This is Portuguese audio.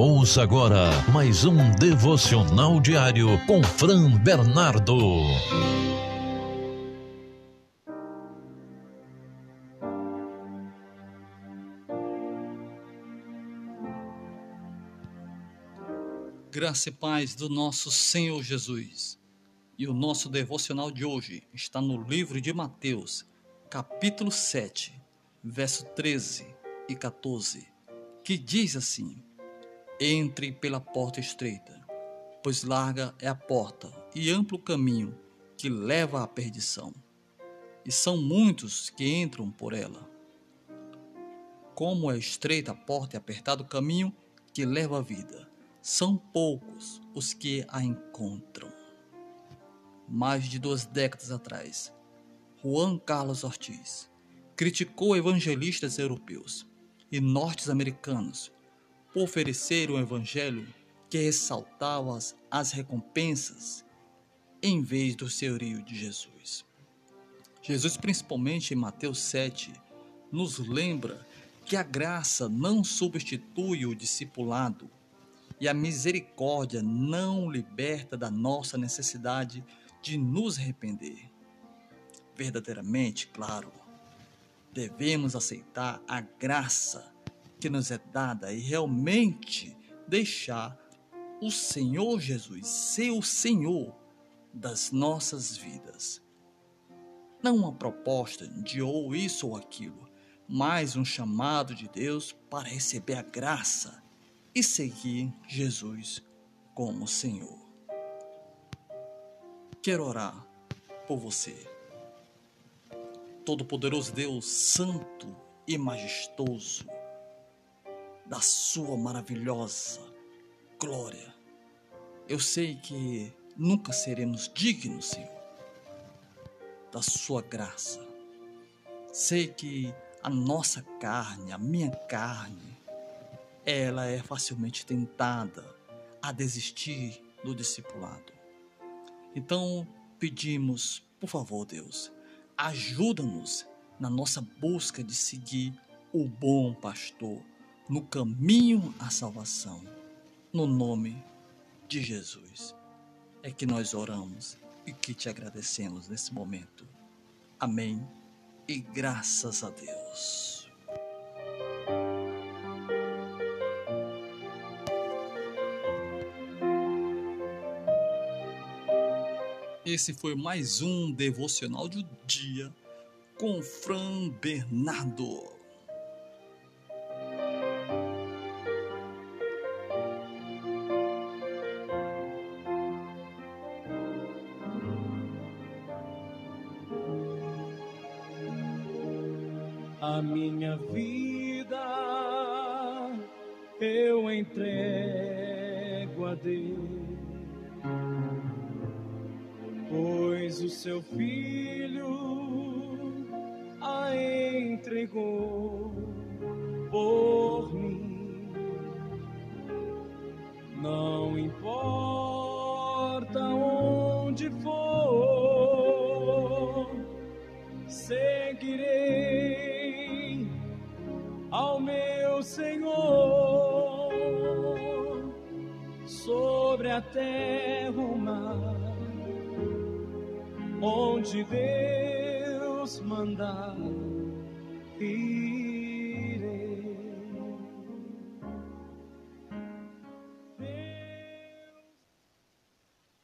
Ouça agora mais um devocional diário com Fran Bernardo. Graça e paz do nosso Senhor Jesus. E o nosso devocional de hoje está no livro de Mateus, capítulo 7, verso 13 e 14, que diz assim: entre pela porta estreita, pois larga é a porta e amplo o caminho que leva à perdição, e são muitos que entram por ela. Como é estreita a porta e apertado o caminho que leva à vida, são poucos os que a encontram. Mais de duas décadas atrás, Juan Carlos Ortiz criticou evangelistas europeus e norte-americanos oferecer um evangelho que ressaltava as, as recompensas em vez do senhorio de Jesus. Jesus, principalmente em Mateus 7, nos lembra que a graça não substitui o discipulado e a misericórdia não liberta da nossa necessidade de nos arrepender. Verdadeiramente, claro, devemos aceitar a graça que nos é dada e realmente deixar o Senhor Jesus ser o Senhor das nossas vidas. Não uma proposta de ou isso ou aquilo, mas um chamado de Deus para receber a graça e seguir Jesus como Senhor. Quero orar por você. Todo-Poderoso Deus, Santo e Majestoso, da sua maravilhosa glória. Eu sei que nunca seremos dignos, Senhor, da sua graça. Sei que a nossa carne, a minha carne, ela é facilmente tentada a desistir do discipulado. Então, pedimos, por favor, Deus, ajuda-nos na nossa busca de seguir o bom pastor no caminho à salvação. No nome de Jesus é que nós oramos e que te agradecemos nesse momento. Amém. E graças a Deus. Esse foi mais um devocional do dia com Fran Bernardo. A minha vida eu entrego a Deus, pois o seu filho a entregou ao meu Senhor sobre a terra o mar, onde Deus mandar.